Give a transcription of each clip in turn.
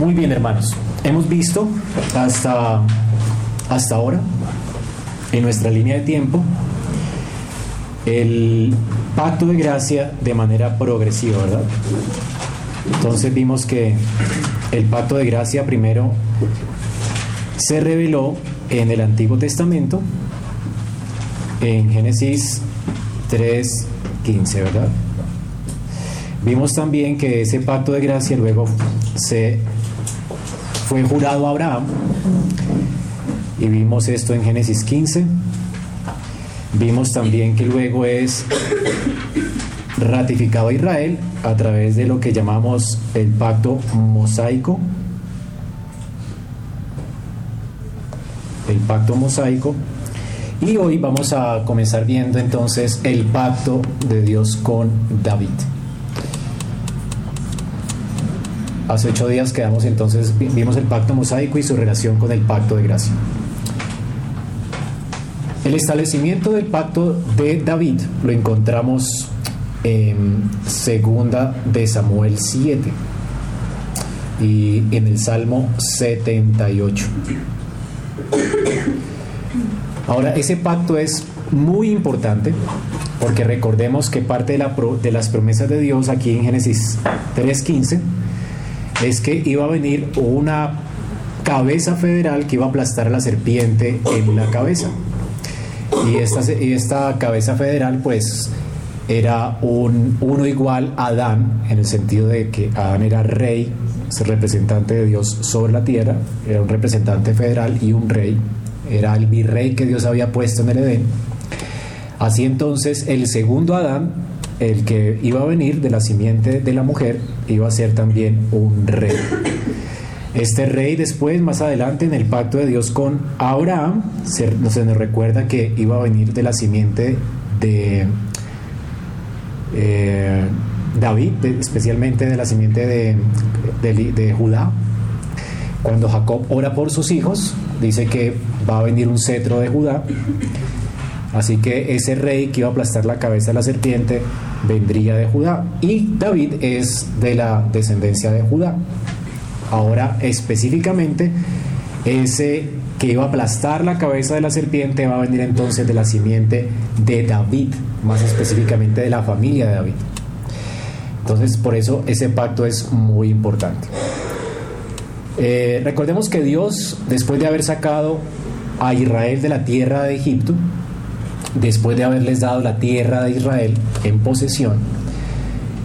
Muy bien, hermanos. Hemos visto hasta, hasta ahora, en nuestra línea de tiempo, el pacto de gracia de manera progresiva, ¿verdad? Entonces vimos que el pacto de gracia primero se reveló en el Antiguo Testamento, en Génesis 3.15, ¿verdad? Vimos también que ese pacto de gracia luego se fue jurado a Abraham y vimos esto en Génesis 15. Vimos también que luego es ratificado a Israel a través de lo que llamamos el pacto mosaico. El pacto mosaico. Y hoy vamos a comenzar viendo entonces el pacto de Dios con David. Hace ocho días quedamos entonces, vimos el pacto mosaico y su relación con el pacto de gracia. El establecimiento del pacto de David lo encontramos en segunda de Samuel 7 y en el Salmo 78. Ahora, ese pacto es muy importante porque recordemos que parte de, la de las promesas de Dios aquí en Génesis 3.15 es que iba a venir una cabeza federal que iba a aplastar a la serpiente en la cabeza. Y esta, y esta cabeza federal pues era un, uno igual a Adán, en el sentido de que Adán era rey, es representante de Dios sobre la tierra, era un representante federal y un rey, era el virrey que Dios había puesto en el Edén. Así entonces el segundo Adán el que iba a venir de la simiente de la mujer iba a ser también un rey. Este rey después, más adelante, en el pacto de Dios con Abraham, se, nos recuerda que iba a venir de la simiente de eh, David, especialmente de la simiente de Judá. Cuando Jacob ora por sus hijos, dice que va a venir un cetro de Judá. Así que ese rey que iba a aplastar la cabeza de la serpiente vendría de Judá. Y David es de la descendencia de Judá. Ahora, específicamente, ese que iba a aplastar la cabeza de la serpiente va a venir entonces de la simiente de David, más específicamente de la familia de David. Entonces, por eso ese pacto es muy importante. Eh, recordemos que Dios, después de haber sacado a Israel de la tierra de Egipto, después de haberles dado la tierra de Israel en posesión,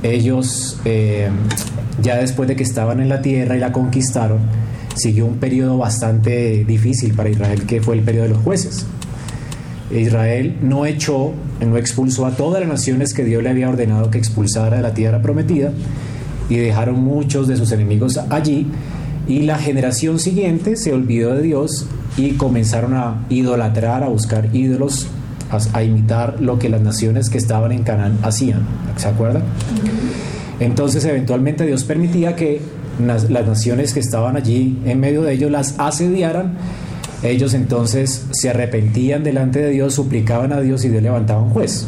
ellos, eh, ya después de que estaban en la tierra y la conquistaron, siguió un periodo bastante difícil para Israel, que fue el periodo de los jueces. Israel no echó, no expulsó a todas las naciones que Dios le había ordenado que expulsara de la tierra prometida y dejaron muchos de sus enemigos allí y la generación siguiente se olvidó de Dios y comenzaron a idolatrar, a buscar ídolos a, imitar lo que las naciones que estaban en Canaán hacían. ¿Se acuerdan? Entonces eventualmente Dios permitía que las, naciones que estaban allí en medio de ellos las asediaran. Ellos entonces se arrepentían delante de Dios, suplicaban a Dios y Dios levantaba un juez.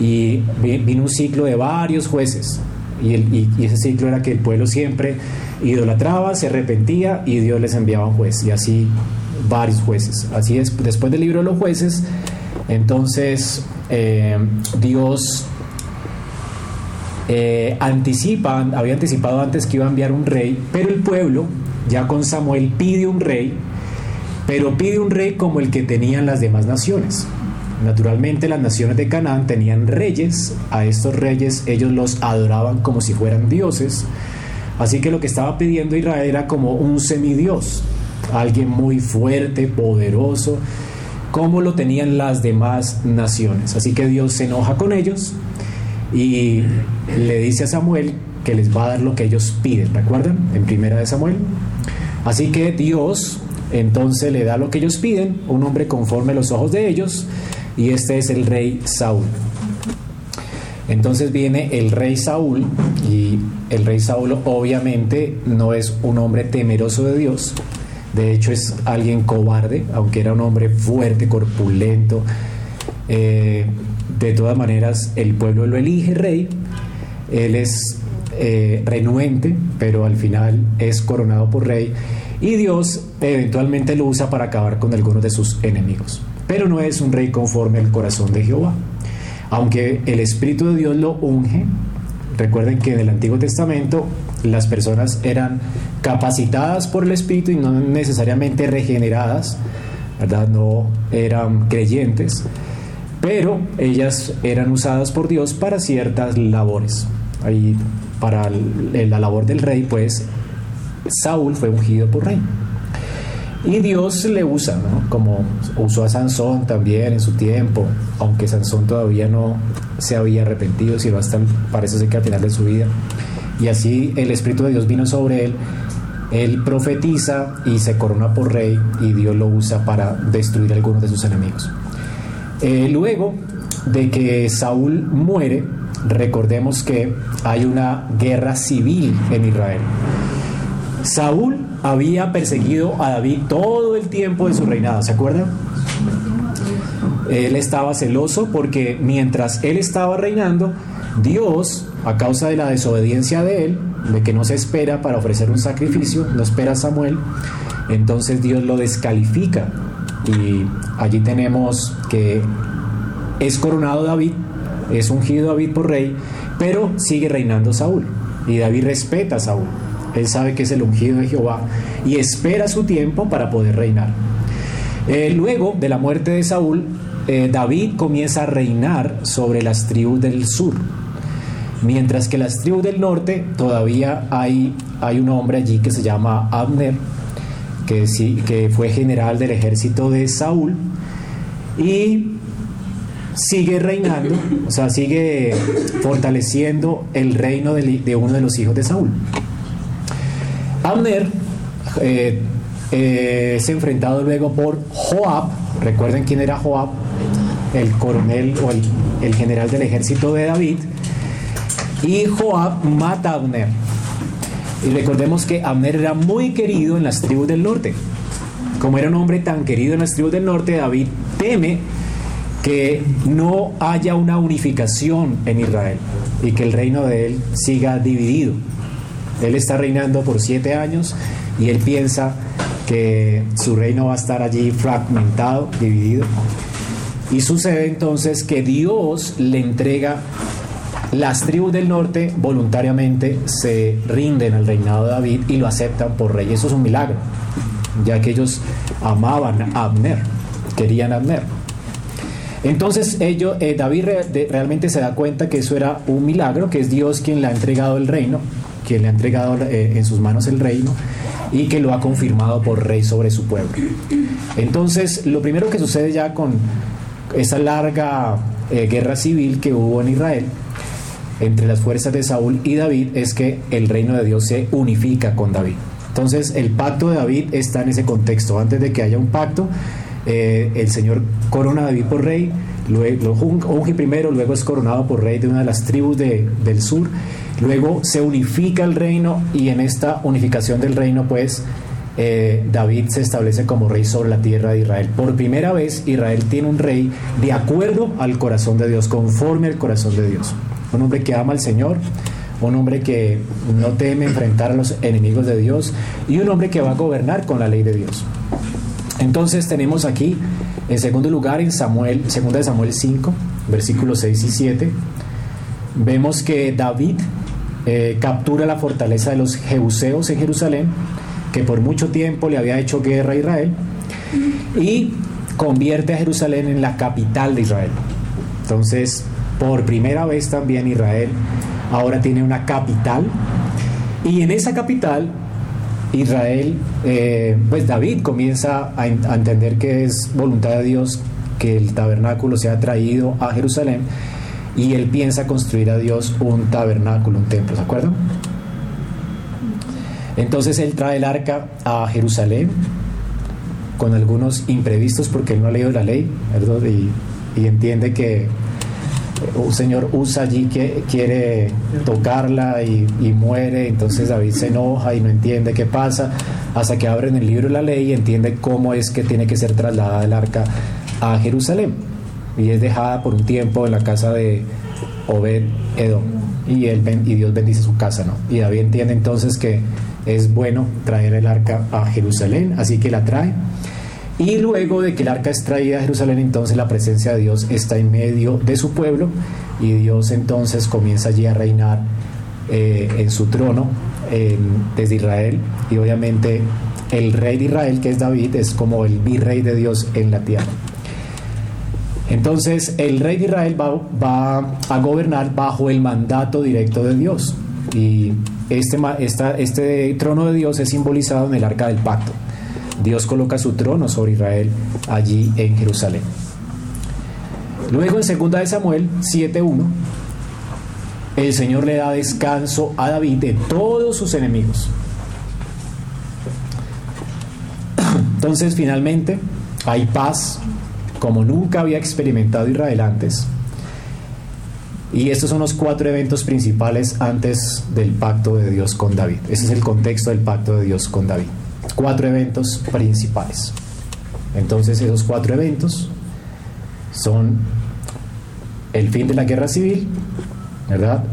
Y vino un ciclo de varios jueces. Y, y, ese ciclo era que el pueblo siempre idolatraba, se arrepentía y Dios les enviaba un juez. Y así varios jueces. Así es, después del libro de los jueces, entonces, eh, Dios eh, anticipa, había anticipado antes que iba a enviar un rey, pero el pueblo, ya con Samuel, pide un rey, pero pide un rey como el que tenían las demás naciones. Naturalmente las naciones de Canaán tenían reyes, a estos reyes ellos los adoraban como si fueran dioses, así que lo que estaba pidiendo Israel era como un semidios, alguien muy fuerte, poderoso, como lo tenían las demás naciones. Así que Dios se enoja con ellos y le dice a Samuel que les va a dar lo que ellos piden, ¿recuerdan? En primera de Samuel. Así que Dios entonces le da lo que ellos piden, un hombre conforme a los ojos de ellos, y este es el rey Saúl. Entonces viene el rey Saúl, y el rey Saúl obviamente no es un hombre temeroso de Dios, de hecho es alguien cobarde, aunque era un hombre fuerte, corpulento. Eh, de todas maneras, el pueblo lo elige rey. Él es eh, renuente, pero al final es coronado por rey y Dios eventualmente lo usa para acabar con algunos de sus enemigos. Pero no es un rey conforme al corazón de Jehová. Aunque el Espíritu de Dios lo unge, recuerden que en el Antiguo Testamento las personas eran capacitadas por el Espíritu y no necesariamente regeneradas, ¿verdad? No eran creyentes, pero ellas eran usadas por Dios para ciertas labores. Ahí para la labor del rey, pues Saúl fue ungido por rey. Y Dios le usa, ¿no? Como usó a Sansón también en su tiempo, aunque Sansón todavía no se había arrepentido, sino hasta parece ser que al final de su vida. Y así el Espíritu de Dios vino sobre él, él profetiza y se corona por rey y Dios lo usa para destruir a algunos de sus enemigos. Eh, luego de que Saúl muere, recordemos que hay una guerra civil en Israel. Saúl había perseguido a David todo el tiempo de su reinado, ¿se acuerdan? Él estaba celoso porque mientras él estaba reinando, Dios, a causa de la desobediencia de él, de que no se espera para ofrecer un sacrificio, no espera Samuel, entonces Dios lo descalifica. Y allí tenemos que es coronado David es ungido David por rey, pero sigue reinando Saúl. Y David respeta a Saúl. Él sabe que es el ungido de Jehová y espera su tiempo para poder reinar. Eh, luego de la muerte de Saúl, eh, David comienza a reinar sobre las tribus del sur. Mientras que las tribus del norte todavía hay, hay un hombre allí que se llama Abner, que, sí, que fue general del ejército de Saúl. Y sigue reinando, o sea, sigue fortaleciendo el reino de, uno de los hijos de Saúl. Abner eh, eh, es enfrentado luego por Joab, recuerden quién era Joab, el coronel o el, general del ejército de David, y Joab mata a Abner. Y recordemos que Abner era muy querido en las tribus del norte. Como era un hombre tan querido en las tribus del norte, David teme que no haya una unificación en Israel y que el reino de él siga dividido. Él está reinando por siete años y él piensa que su reino va a estar allí fragmentado, dividido. Y sucede entonces que Dios le entrega las tribus del norte voluntariamente se rinden al reinado de David y lo aceptan por rey. Eso es un milagro, ya que ellos amaban a Abner, querían a Abner. Entonces ellos, eh, David realmente se da cuenta que eso era un milagro, que es Dios quien le ha entregado el reino, quien le ha entregado eh, en sus manos el reino y que lo ha confirmado por rey sobre su pueblo. Entonces, lo primero que sucede ya con esa larga eh, guerra civil que hubo en Israel entre las fuerzas de Saúl y David es que el reino de Dios se unifica con David. Entonces, el pacto de David está en ese contexto. Antes de que haya un pacto, eh, el Señor corona a David por rey, luego, lo primero, luego es coronado por rey de una de las tribus del sur, luego se unifica el reino y en esta unificación del reino pues eh, David se establece como rey sobre la tierra de Israel. Por primera vez Israel tiene un rey de acuerdo al corazón de Dios, conforme al corazón de Dios. Un hombre que ama al Señor, un hombre que no teme enfrentar a los enemigos de Dios y un hombre que va a gobernar con la ley de Dios. Entonces tenemos aquí, en segundo lugar, en Samuel, segunda de Samuel 5, versículos 6 y 7, vemos que David eh, captura la fortaleza de los Jebuseos en Jerusalén, que por mucho tiempo le había hecho guerra a Israel, y convierte a Jerusalén en la capital de Israel. Entonces, por primera vez también Israel ahora tiene una capital, y en esa capital Israel, eh, pues David comienza a, entender que es voluntad de Dios que el tabernáculo sea traído a Jerusalén y él piensa construir a Dios un tabernáculo, un templo, ¿de acuerdo? Entonces él trae el arca a Jerusalén con algunos imprevistos porque él no ha leído la ley y entiende que un señor usa allí que quiere tocarla y, muere, entonces David se enoja y no entiende qué pasa, hasta que abren el libro de la ley y entiende cómo es que tiene que ser trasladada el arca a Jerusalén. Y es dejada por un tiempo en la casa de, Obed Edom. Y, él, y Dios bendice su casa, ¿no? Y David entiende entonces que es bueno traer el arca a Jerusalén, así que la trae. Y luego de que el arca es traída a Jerusalén, entonces la presencia de Dios está en medio de su pueblo y Dios entonces comienza allí a reinar eh, en su trono desde Israel y obviamente el rey de Israel, que es David, es como el virrey de Dios en la tierra. Entonces el rey de Israel va, a gobernar bajo el mandato directo de Dios. Y este, este trono de Dios es simbolizado en el arca del pacto. Dios coloca su trono sobre Israel allí en Jerusalén. Luego en 2 de Samuel 7.1, el Señor le da descanso a David de todos sus enemigos. Entonces finalmente hay paz como nunca había experimentado Israel antes. Y estos son los cuatro eventos principales antes del pacto de Dios con David. Ese es el contexto del pacto de Dios con David. Cuatro eventos principales. Entonces esos cuatro eventos son el fin de la guerra civil, ¿verdad?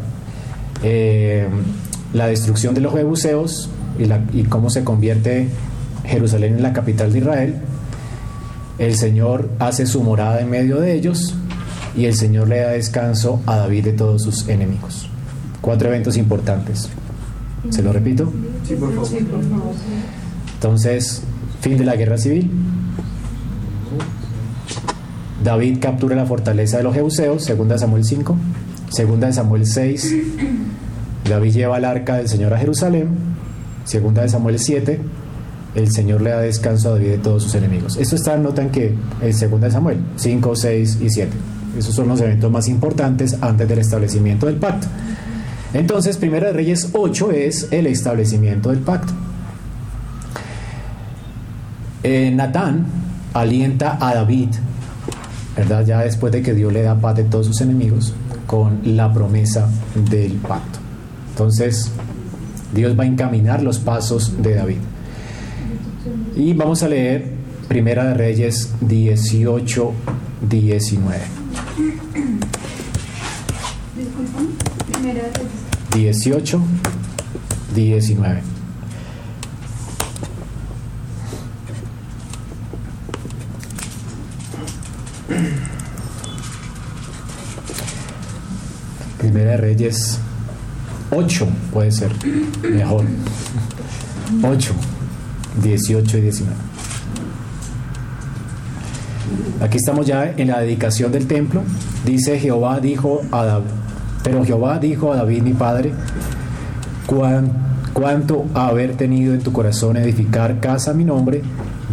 Eh, la destrucción de los jebuseos y, y cómo se convierte Jerusalén en la capital de Israel. El Señor hace su morada en medio de ellos y el Señor le da descanso a David de todos sus enemigos. Cuatro eventos importantes. ¿Se lo repito? Sí, por favor. Entonces, fin de la guerra civil. David captura la fortaleza de los segunda de Samuel 5. Segunda de Samuel 6. David lleva el arca del Señor a Jerusalén. Segunda de Samuel 7 el Señor le da descanso a David de todos sus enemigos. Esto está en nota en que en 2 de Samuel 5, 6 y 7. Esos son los eventos más importantes antes del establecimiento del pacto. Entonces, Primera de Reyes 8 es el establecimiento del pacto. Eh, Natán alienta a David, ¿verdad? Ya después de que Dios le da paz de todos sus enemigos, con la promesa del pacto. Entonces, Dios va a encaminar los pasos de David. Y vamos a leer Primera de Reyes 18, 19. 18, 19. De Reyes 8 puede ser mejor. 8. 18 y 19. Aquí estamos ya en la dedicación del templo. Dice Jehová dijo a David, pero Jehová dijo a David mi padre, cuánto haber tenido en tu corazón edificar casa a mi nombre,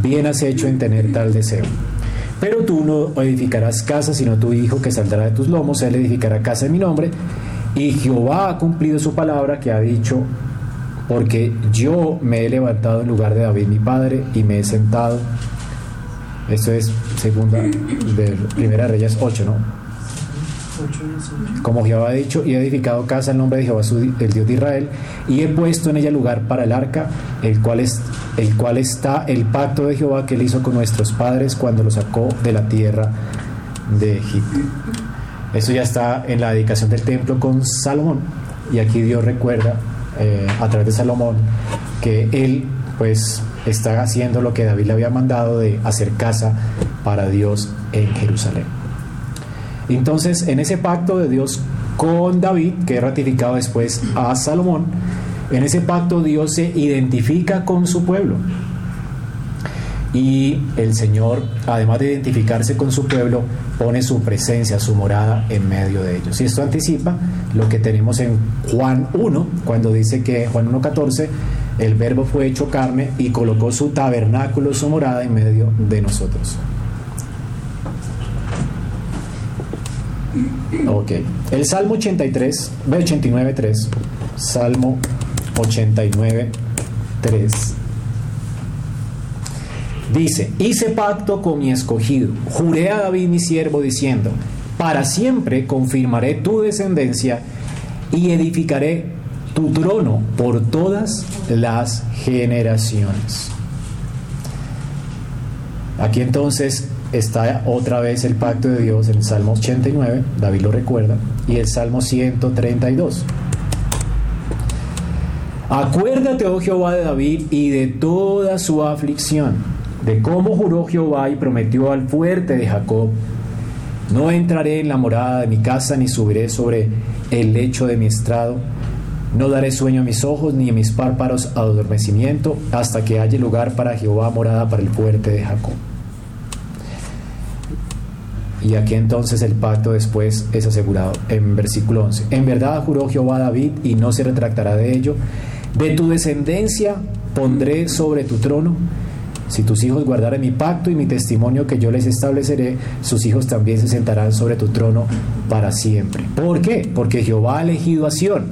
bien has hecho en tener tal deseo. Pero tú no edificarás casa, sino tu hijo que saldrá de tus lomos, él edificará casa en mi nombre. Y Jehová ha cumplido su palabra que ha dicho porque yo me he levantado en lugar de David mi padre y me he sentado. Esto es segunda de Primera Reyes 8, ¿no? Como Jehová ha dicho, y he edificado casa en nombre de Jehová, el Dios de Israel, y he puesto en ella lugar para el arca, el cual, es, el cual está el pacto de Jehová que él hizo con nuestros padres cuando lo sacó de la tierra de Egipto. Eso ya está en la dedicación del templo con Salomón, y aquí Dios recuerda eh, a través de Salomón, que él pues está haciendo lo que David le había mandado de hacer casa para Dios en Jerusalén. Entonces, en ese pacto de Dios con David, que es ratificado después a Salomón, en ese pacto Dios se identifica con su pueblo. Y el Señor, además de identificarse con su pueblo, pone su presencia, su morada en medio de ellos. Y esto anticipa lo que tenemos en Juan 1, cuando dice que Juan 1.14, el verbo fue hecho carne y colocó su tabernáculo, su morada en medio de nosotros. Ok, el Salmo 83, 89.3, Salmo 89.3 Dice, hice pacto con mi escogido, juré a David mi siervo diciendo, para siempre confirmaré tu descendencia y edificaré tu trono por todas las generaciones. Aquí entonces está otra vez el pacto de Dios en el Salmo 89, David lo recuerda, y el Salmo 132. Acuérdate, oh Jehová, de David y de toda su aflicción, de cómo juró Jehová y prometió al fuerte de Jacob. No entraré en la morada de mi casa, ni subiré sobre el lecho de mi estrado. No daré sueño a mis ojos, ni a mis párpados adormecimiento, hasta que haya lugar para Jehová morada para el fuerte de Jacob. Y aquí entonces el pacto después es asegurado en versículo 11. En verdad juró Jehová David y no se retractará de ello. De tu descendencia pondré sobre tu trono. Si tus hijos guardaren mi pacto y mi testimonio que yo les estableceré, sus hijos también se sentarán sobre tu trono para siempre. ¿Por qué? Porque Jehová ha elegido a Sión,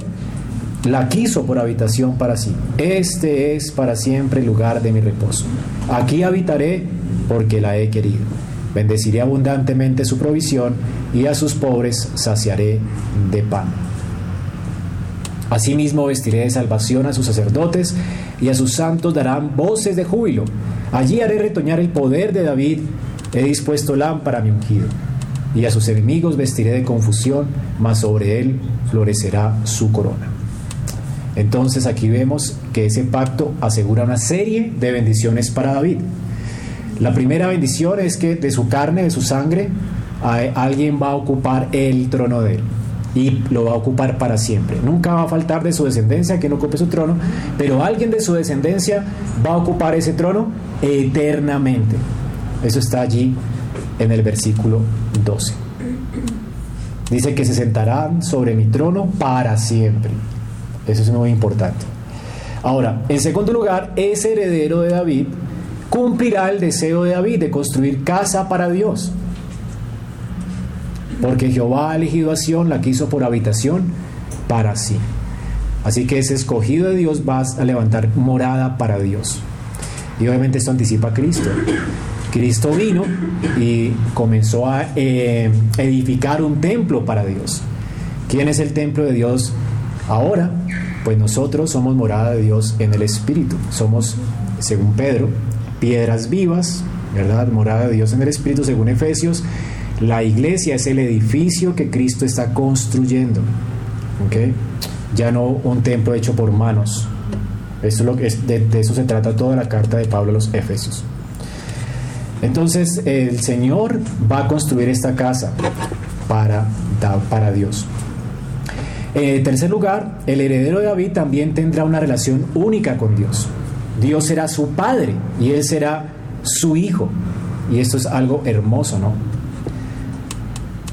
la quiso por habitación para sí. Este es para siempre el lugar de mi reposo. Aquí habitaré porque la he querido. Bendeciré abundantemente su provisión y a sus pobres saciaré de pan. Asimismo vestiré de salvación a sus sacerdotes y a sus santos darán voces de júbilo. Allí haré retoñar el poder de David. He dispuesto lámpara a mi ungido. Y a sus enemigos vestiré de confusión, mas sobre él florecerá su corona. Entonces aquí vemos que ese pacto asegura una serie de bendiciones para David. La primera bendición es que de su carne, de su sangre, alguien va a ocupar el trono de él y lo va a ocupar para siempre. Nunca va a faltar de su descendencia que no ocupe su trono, pero alguien de su descendencia va a ocupar ese trono eternamente. Eso está allí en el versículo 12. Dice que se sentarán sobre mi trono para siempre. Eso es muy importante. Ahora, en segundo lugar, ese heredero de David cumplirá el deseo de David de construir casa para Dios. Porque Jehová ha elegido a Sión, la quiso por habitación para sí. Así que ese escogido de Dios va a levantar morada para Dios. Y obviamente esto anticipa a Cristo. Cristo vino y comenzó a eh, edificar un templo para Dios. ¿Quién es el templo de Dios ahora? Pues nosotros somos morada de Dios en el Espíritu. Somos, según Pedro, piedras vivas, ¿verdad? Morada de Dios en el Espíritu, según Efesios. La iglesia es el edificio que Cristo está construyendo. Ya no un templo hecho por manos. Esto es lo que es, de, eso se trata toda la carta de Pablo a los Efesios. Entonces el Señor va a construir esta casa para, para Dios. En tercer lugar, el heredero de David también tendrá una relación única con Dios. Dios será su padre y él será su hijo. Y esto es algo hermoso, ¿no?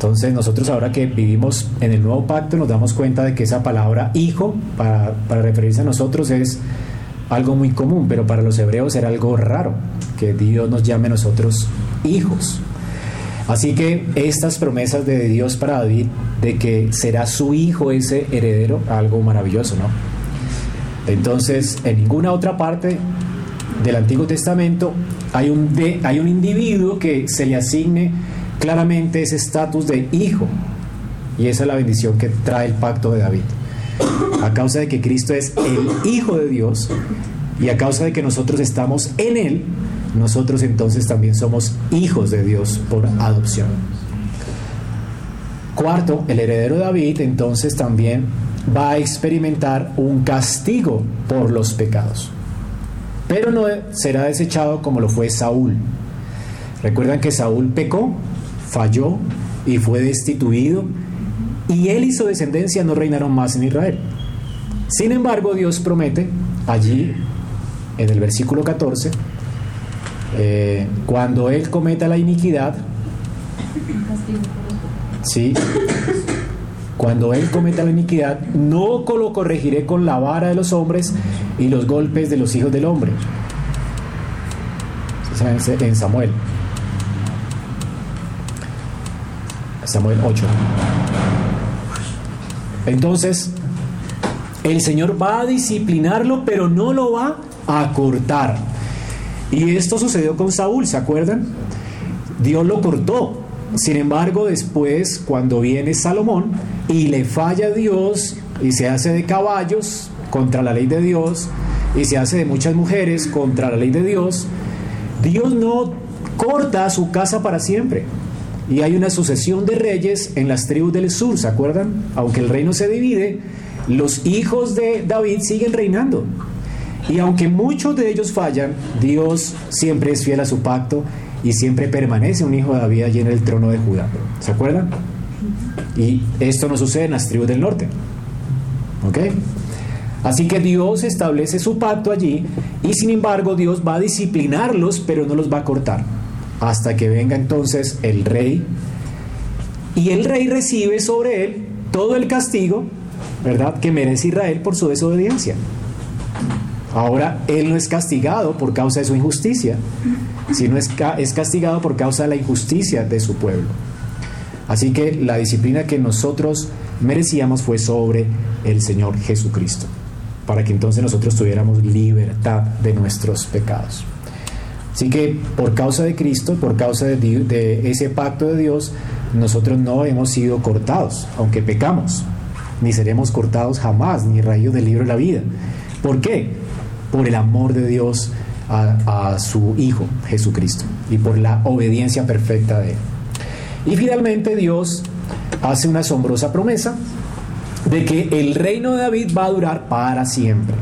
Entonces nosotros ahora que vivimos en el nuevo pacto nos damos cuenta de que esa palabra hijo para, referirse a nosotros es algo muy común, pero para los hebreos era algo raro, que Dios nos llame a nosotros hijos. Así que estas promesas de Dios para David, de que será su hijo ese heredero, algo maravilloso, ¿no? Entonces, en ninguna otra parte del Antiguo Testamento hay un, hay un individuo que se le asigne claramente ese estatus de hijo. Y esa es la bendición que trae el pacto de David. A causa de que Cristo es el Hijo de Dios y a causa de que nosotros estamos en Él, nosotros entonces también somos hijos de Dios por adopción. Cuarto, el heredero de David entonces también va a experimentar un castigo por los pecados. Pero no será desechado como lo fue Saúl. Recuerdan que Saúl pecó, falló y fue destituido, y él y su descendencia no reinaron más en Israel. Sin embargo, Dios promete allí, en el versículo 14, eh, cuando él cometa la iniquidad, sí, cuando él cometa la iniquidad, no lo corregiré con la vara de los hombres y los golpes de los hijos del hombre. En Samuel. Samuel 8. Entonces, el Señor va a disciplinarlo, pero no lo va a cortar. Y esto sucedió con Saúl, ¿se acuerdan? Dios lo cortó, sin embargo, después, cuando viene Salomón y le falla a Dios y se hace de caballos contra la ley de Dios y se hace de muchas mujeres contra la ley de Dios, Dios no corta su casa para siempre. Y hay una sucesión de reyes en las tribus del sur, ¿se acuerdan? Aunque el reino se divide, los hijos de David siguen reinando. Y aunque muchos de ellos fallan, Dios siempre es fiel a su pacto y siempre permanece un hijo de David allí en el trono de Judá. ¿Se acuerdan? Y esto no sucede en las tribus del norte. ¿Ok? Así que Dios establece su pacto allí y sin embargo Dios va a disciplinarlos, pero no los va a cortar. Hasta que venga entonces el rey y el rey recibe sobre él todo el castigo, ¿verdad?, que merece Israel por su desobediencia. Ahora él no es castigado por causa de su injusticia, sino es, es castigado por causa de la injusticia de su pueblo. Así que la disciplina que nosotros merecíamos fue sobre el Señor Jesucristo, para que entonces nosotros tuviéramos libertad de nuestros pecados. Así que por causa de Cristo, por causa de, ese pacto de Dios, nosotros no hemos sido cortados, aunque pecamos, ni seremos cortados jamás, ni raídos del libro de la vida. ¿Por qué? Por el amor de Dios a, a su Hijo Jesucristo y por la obediencia perfecta de Él. Y finalmente Dios hace una asombrosa promesa de que el reino de David va a durar para siempre.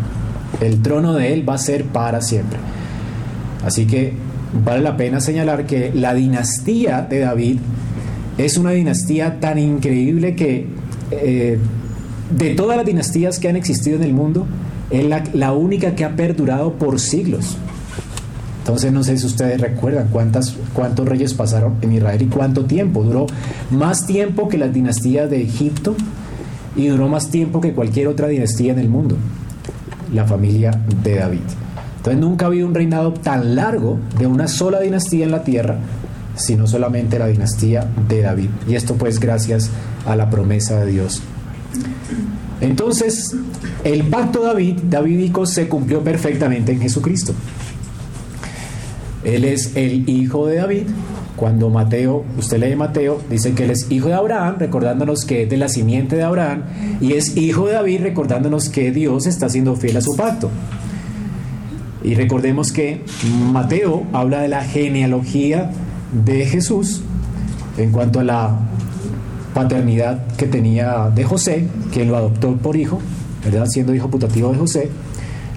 El trono de él va a ser para siempre. Así que vale la pena señalar que la dinastía de David es una dinastía tan increíble que eh, de todas las dinastías que han existido en el mundo, es la única que ha perdurado por siglos. Entonces no sé si ustedes recuerdan cuántas, cuántos reyes pasaron en Israel y cuánto tiempo. Duró más tiempo que las dinastías de Egipto y duró más tiempo que cualquier otra dinastía en el mundo. La familia de David. Entonces nunca ha habido un reinado tan largo de una sola dinastía en la tierra, sino solamente la dinastía de David. Y esto pues gracias a la promesa de Dios. Entonces, el pacto David, davídico se cumplió perfectamente en Jesucristo. Él es el hijo de David. Cuando Mateo, usted lee Mateo, dice que él es hijo de Abraham, recordándonos que es de la simiente de Abraham, y es hijo de David, recordándonos que Dios está siendo fiel a su pacto. Y recordemos que Mateo habla de la genealogía de Jesús en cuanto a la paternidad que tenía de José, que lo adoptó por hijo, ¿verdad? siendo hijo putativo de José.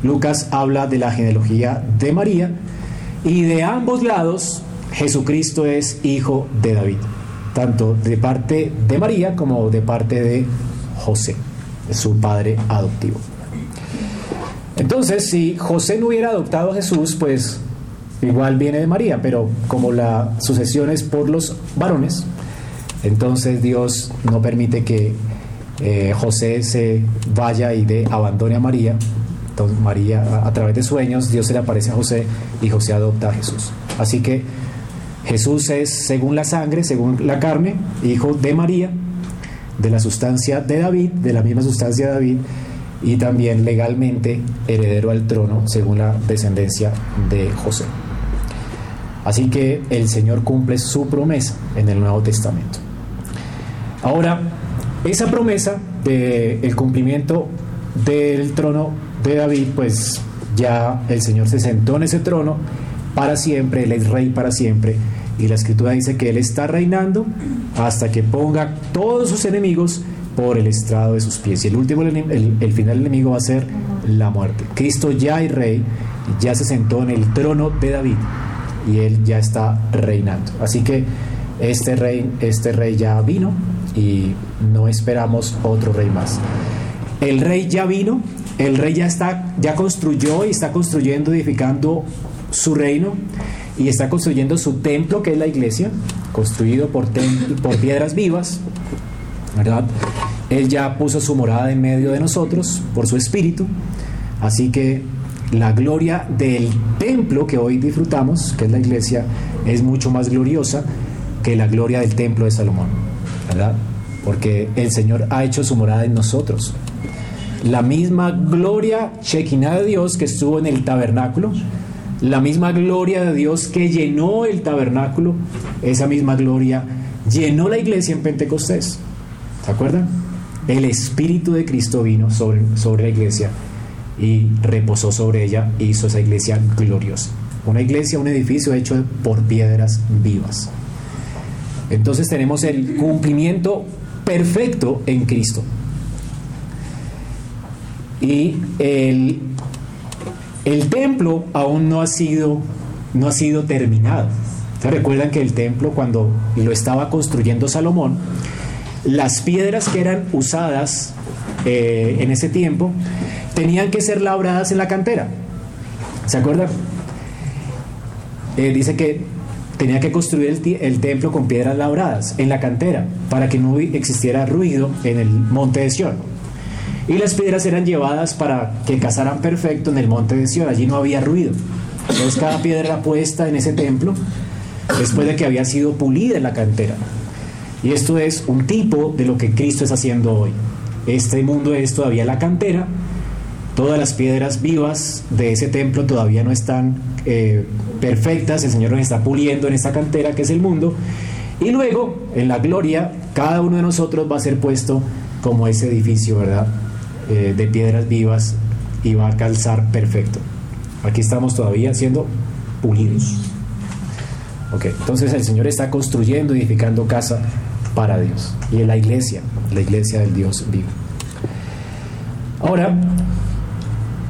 Lucas habla de la genealogía de María y de ambos lados, Jesucristo es hijo de David, tanto de parte de María como de parte de José, su padre adoptivo. Entonces, si José no hubiera adoptado a Jesús, pues igual viene de María, pero como la sucesión es por los varones, entonces Dios no permite que eh, José se vaya y de abandone a María, entonces María, a, través de sueños, Dios se le aparece a José y José adopta a Jesús. Así que Jesús es, según la sangre, según la carne, hijo de María, de la sustancia de David, de la misma sustancia de David, y también legalmente heredero al trono, según la descendencia de José. Así que el Señor cumple su promesa en el Nuevo Testamento. Ahora, esa promesa del cumplimiento del trono de David, pues ya el Señor se sentó en ese trono para siempre, Él es rey para siempre. Y la escritura dice que Él está reinando hasta que ponga todos sus enemigos por el estrado de sus pies. Y el último, el, el final del enemigo va a ser la muerte. Cristo ya es rey, ya se sentó en el trono de David y Él ya está reinando. Así que este rey, este rey ya vino y no esperamos otro rey más. El rey ya vino, el rey ya está, ya construyó y está construyendo, edificando su reino y está construyendo su templo, que es la iglesia, construido por piedras vivas, ¿verdad? Él ya puso su morada en medio de nosotros por su espíritu, así que la gloria del templo que hoy disfrutamos, que es la iglesia, es mucho más gloriosa que la gloria del templo de Salomón, ¿verdad? Porque el Señor ha hecho su morada en nosotros la misma gloria chequina de Dios que estuvo en el tabernáculo, la misma gloria de Dios que llenó el tabernáculo, esa misma gloria llenó la iglesia en Pentecostés. ¿Se acuerdan? El Espíritu de Cristo vino sobre, sobre la iglesia y reposó sobre ella e hizo esa iglesia gloriosa. Una iglesia, un edificio hecho por piedras vivas. Entonces tenemos el cumplimiento perfecto en Cristo. Y el, el templo aún no ha sido, no ha sido terminado. ¿Se recuerdan que el templo cuando lo estaba construyendo Salomón, las piedras que eran usadas eh, en ese tiempo tenían que ser labradas en la cantera. ¿Se acuerdan? Eh, dice que tenía que construir el, templo con piedras labradas en la cantera para que no existiera ruido en el monte de Sion. Y las piedras eran llevadas para que cazaran perfecto en el monte de Sion. Allí no había ruido. Entonces cada piedra era puesta en ese templo después de que había sido pulida en la cantera. Y esto es un tipo de lo que Cristo está haciendo hoy. Este mundo es todavía la cantera. Todas las piedras vivas de ese templo todavía no están eh, perfectas. El Señor nos está puliendo en esta cantera que es el mundo. Y luego, en la gloria, cada uno de nosotros va a ser puesto como ese edificio, ¿verdad? Eh, de piedras vivas y va a calzar perfecto. Aquí estamos todavía siendo pulidos. Ok, entonces el Señor está construyendo, edificando casa para Dios. Y en la iglesia, la iglesia del Dios vivo. Ahora,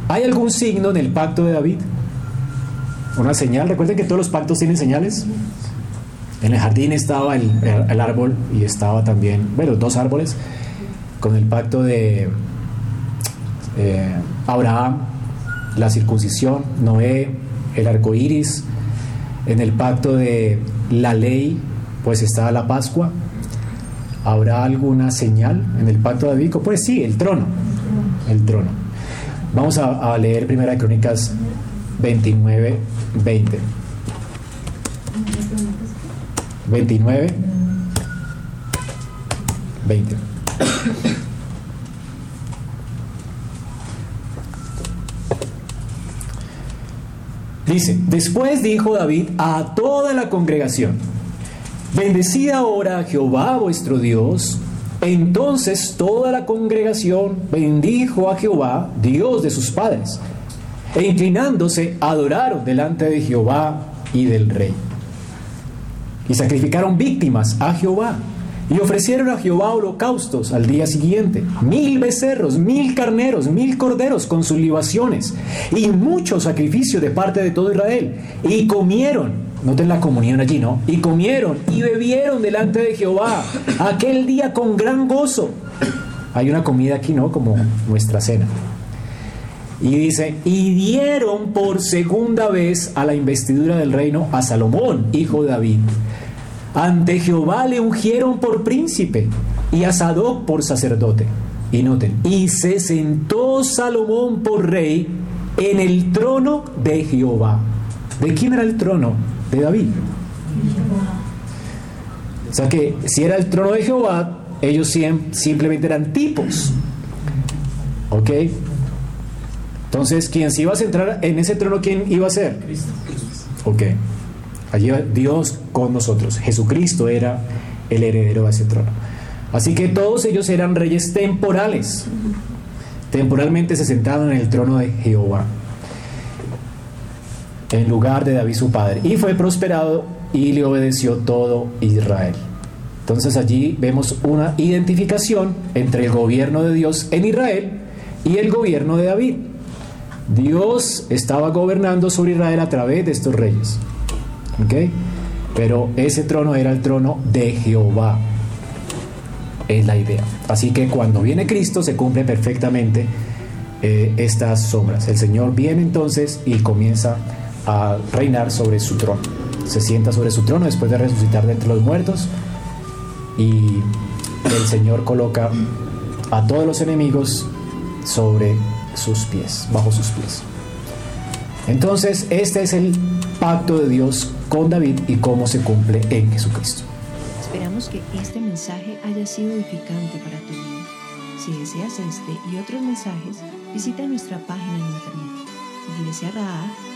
¿hay algún signo en el pacto de David? Una señal. Recuerden que todos los pactos tienen señales. En el jardín estaba el, árbol y estaba también, bueno, dos árboles, con el pacto de eh, Abraham, la circuncisión, Noé, el arco iris. En el pacto de la ley, pues estaba la Pascua. ¿Habrá alguna señal en el pacto de David? Pues sí, el trono. El trono. Vamos a, leer Primera Crónicas 29, 20. 29, 20. Dice, después dijo David a toda la congregación, Bendecid ahora a Jehová vuestro Dios. Entonces toda la congregación bendijo a Jehová, Dios de sus padres, e inclinándose adoraron delante de Jehová y del rey. Y sacrificaron víctimas a Jehová y ofrecieron a Jehová holocaustos al día siguiente, mil becerros, mil carneros, mil corderos con sus libaciones y mucho sacrificio de parte de todo Israel. Y comieron, noten la comunión allí, ¿no? Y comieron y bebieron delante de Jehová aquel día con gran gozo. Hay una comida aquí, ¿no? Como nuestra cena. Y dice, y dieron por segunda vez a la investidura del reino a Salomón, hijo de David ante Jehová le ungieron por príncipe y a Sadoc por sacerdote. Y noten, y se sentó Salomón por rey en el trono de Jehová. ¿De quién era el trono? De David. O sea que si era el trono de Jehová, ellos simplemente eran tipos. ¿Ok? Entonces, ¿quién se iba a centrar en ese trono, quién iba a ser? Ok. Allí Dios con nosotros. Jesucristo era el heredero de ese trono. Así que todos ellos eran reyes temporales. Temporalmente se sentaron en el trono de Jehová. En lugar de David su padre. Y fue prosperado y le obedeció todo Israel. Entonces allí vemos una identificación entre el gobierno de Dios en Israel y el gobierno de David. Dios estaba gobernando sobre Israel a través de estos reyes. Pero ese trono era el trono de Jehová. Es la idea. Así que cuando viene Cristo se cumple perfectamente eh, estas sombras. El Señor viene entonces y comienza a reinar sobre su trono. Se sienta sobre su trono después de resucitar de entre los muertos y el Señor coloca a todos los enemigos sobre sus pies, bajo sus pies. Entonces, este es el pacto de Dios con David y cómo se cumple en Jesucristo. Esperamos que este mensaje haya sido edificante para tu vida. Si deseas este y otros mensajes, visita nuestra página en internet iglesiaraa.org.